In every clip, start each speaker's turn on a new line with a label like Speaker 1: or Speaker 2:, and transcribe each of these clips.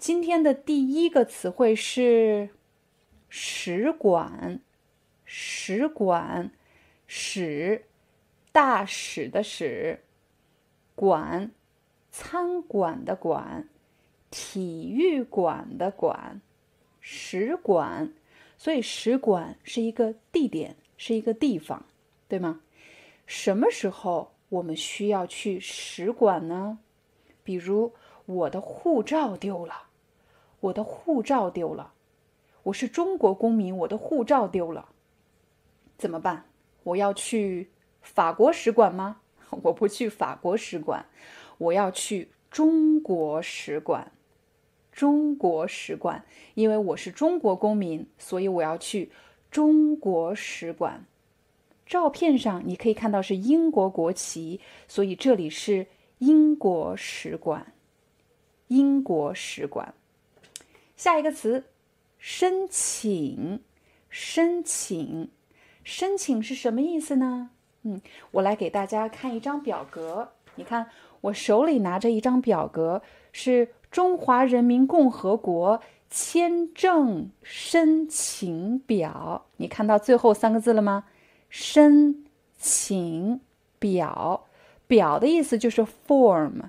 Speaker 1: 今天的第一个词汇是使馆，使馆，使，大使的使，馆，餐馆的馆，体育馆的馆，使馆。所以使馆是一个地点，是一个地方，对吗？什么时候我们需要去使馆呢？比如我的护照丢了。我的护照丢了，我是中国公民，我的护照丢了，怎么办？我要去法国使馆吗？我不去法国使馆，我要去中国使馆。中国使馆，因为我是中国公民，所以我要去中国使馆。照片上你可以看到是英国国旗，所以这里是英国使馆。英国使馆。下一个词，申请，申请，申请是什么意思呢？嗯，我来给大家看一张表格。你看，我手里拿着一张表格，是中华人民共和国签证申请表。你看到最后三个字了吗？申请表，表的意思就是 form，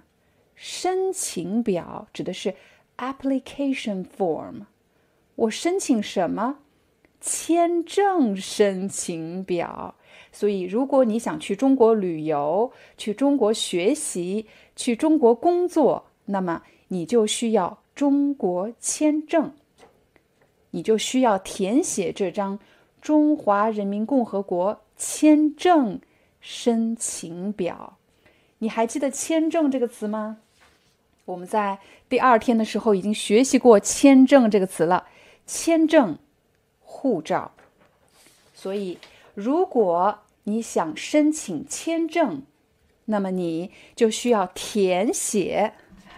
Speaker 1: 申请表指的是。Application form，我申请什么？签证申请表。所以，如果你想去中国旅游、去中国学习、去中国工作，那么你就需要中国签证，你就需要填写这张中华人民共和国签证申请表。你还记得“签证”这个词吗？我们在第二天的时候已经学习过“签证”这个词了，签证、护照。所以，如果你想申请签证，那么你就需要填写、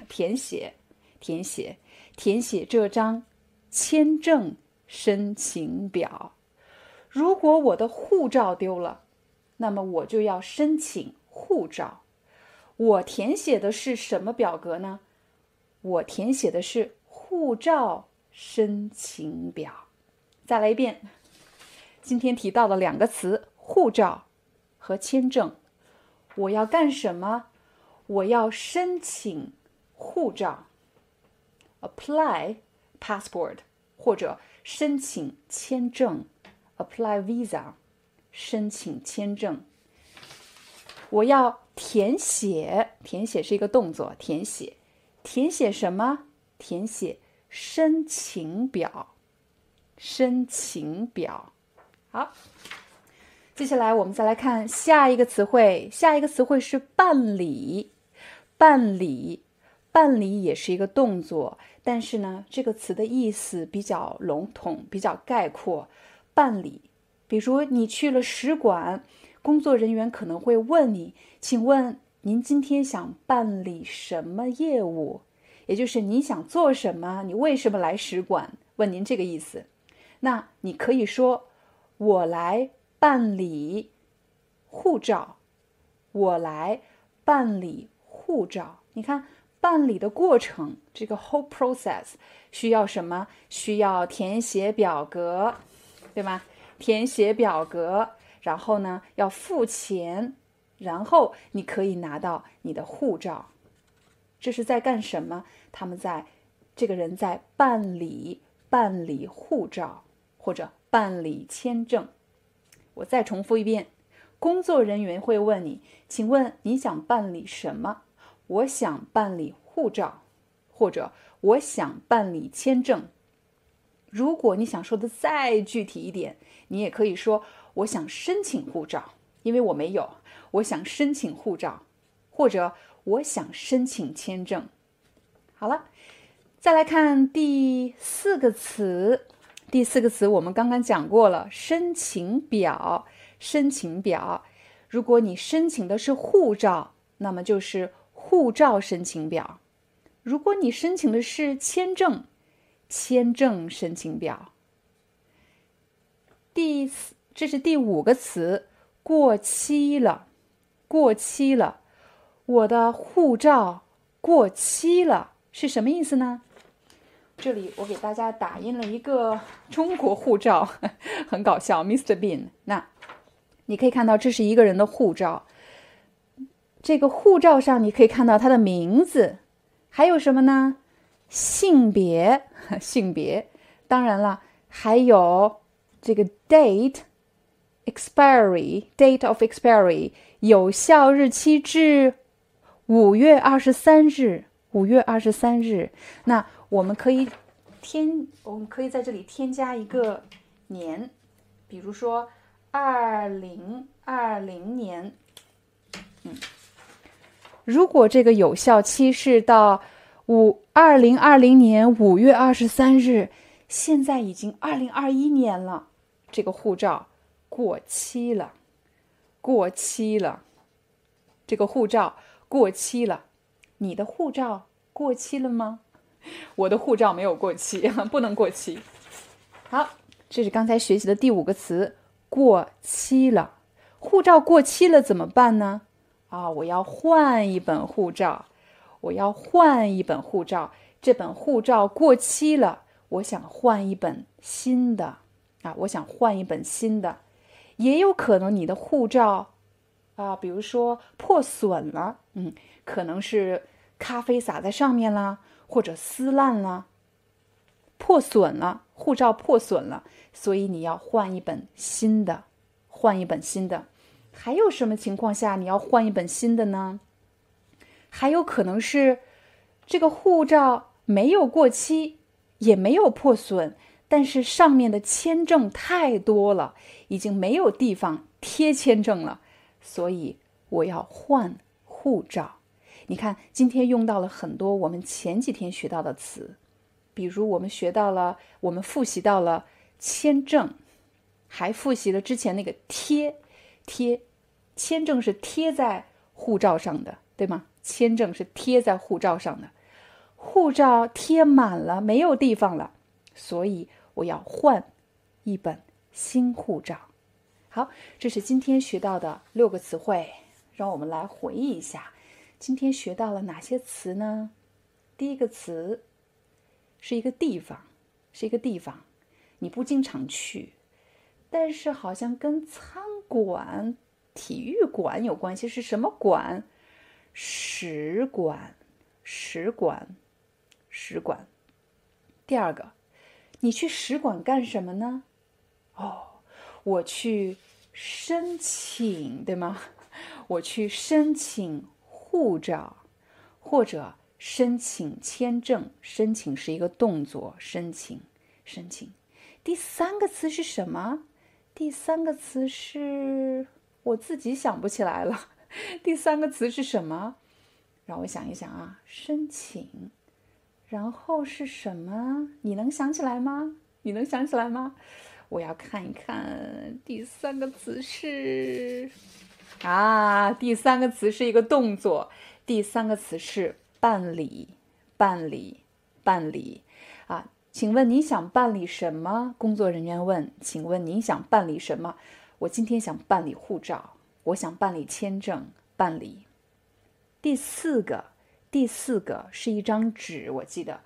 Speaker 1: 填写、填写、填写这张签证申请表。如果我的护照丢了，那么我就要申请护照。我填写的是什么表格呢？我填写的是护照申请表。再来一遍，今天提到了两个词：护照和签证。我要干什么？我要申请护照，apply passport，或者申请签证，apply visa，申请签证。我要。填写，填写是一个动作。填写，填写什么？填写申请表。申请表。好，接下来我们再来看下一个词汇。下一个词汇是办理。办理，办理也是一个动作，但是呢，这个词的意思比较笼统，比较概括。办理，比如你去了使馆。工作人员可能会问你：“请问您今天想办理什么业务？也就是你想做什么？你为什么来使馆？问您这个意思。那你可以说：我来办理护照。我来办理护照。你看，办理的过程，这个 whole process 需要什么？需要填写表格，对吗？填写表格。”然后呢，要付钱，然后你可以拿到你的护照。这是在干什么？他们在，这个人在办理办理护照或者办理签证。我再重复一遍，工作人员会问你：“请问你想办理什么？”我想办理护照，或者我想办理签证。如果你想说的再具体一点，你也可以说。我想申请护照，因为我没有。我想申请护照，或者我想申请签证。好了，再来看第四个词，第四个词我们刚刚讲过了，申请表。申请表，如果你申请的是护照，那么就是护照申请表；如果你申请的是签证，签证申请表。第四，这是第五个词，过期了，过期了，我的护照过期了，是什么意思呢？这里我给大家打印了一个中国护照，很搞笑，Mr. Bean。那你可以看到，这是一个人的护照。这个护照上你可以看到他的名字，还有什么呢？性别，性别。当然了，还有这个 date expiry，date of expiry，有效日期至五月二十三日。五月二十三日，那。我们可以添，我们可以在这里添加一个年，比如说二零二零年。嗯，如果这个有效期是到五二零二零年五月二十三日，现在已经二零二一年了，这个护照过期了，过期了，这个护照过期了，你的护照过期了吗？我的护照没有过期，不能过期。好，这是刚才学习的第五个词，过期了。护照过期了怎么办呢？啊，我要换一本护照，我要换一本护照。这本护照过期了，我想换一本新的。啊，我想换一本新的。也有可能你的护照啊，比如说破损了，嗯，可能是咖啡洒在上面啦。或者撕烂了、破损了，护照破损了，所以你要换一本新的，换一本新的。还有什么情况下你要换一本新的呢？还有可能是这个护照没有过期，也没有破损，但是上面的签证太多了，已经没有地方贴签证了，所以我要换护照。你看，今天用到了很多我们前几天学到的词，比如我们学到了，我们复习到了签证，还复习了之前那个贴贴，签证是贴在护照上的，对吗？签证是贴在护照上的，护照贴满了，没有地方了，所以我要换一本新护照。好，这是今天学到的六个词汇，让我们来回忆一下。今天学到了哪些词呢？第一个词是一个地方，是一个地方，你不经常去，但是好像跟餐馆、体育馆有关系。是什么馆？使馆，使馆，使馆。第二个，你去使馆干什么呢？哦，我去申请，对吗？我去申请。护照，或者申请签证，申请是一个动作，申请，申请。第三个词是什么？第三个词是我自己想不起来了。第三个词是什么？让我想一想啊，申请，然后是什么？你能想起来吗？你能想起来吗？我要看一看，第三个词是。啊，第三个词是一个动作，第三个词是办理，办理，办理。啊，请问你想办理什么？工作人员问。请问您想办理什么？我今天想办理护照，我想办理签证，办理。第四个，第四个是一张纸，我记得，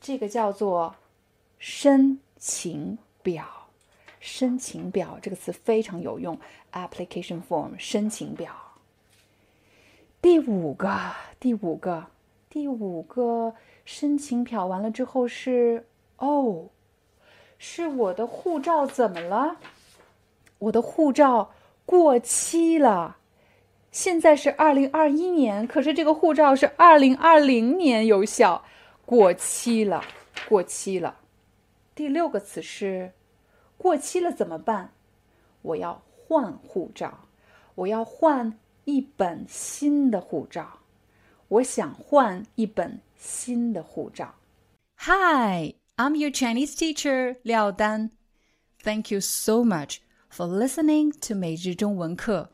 Speaker 1: 这个叫做申请表。申请表这个词非常有用，application form 申请表。第五个，第五个，第五个申请表完了之后是哦，是我的护照怎么了？我的护照过期了，现在是二零二一年，可是这个护照是二零二零年有效，过期了，过期了。第六个词是。过期了怎么办？我要换护照，我要换一本新的护照，我想换一本新的护照。Hi, I'm your Chinese teacher, Liao Dan. Thank you so much for listening to 每日中文课.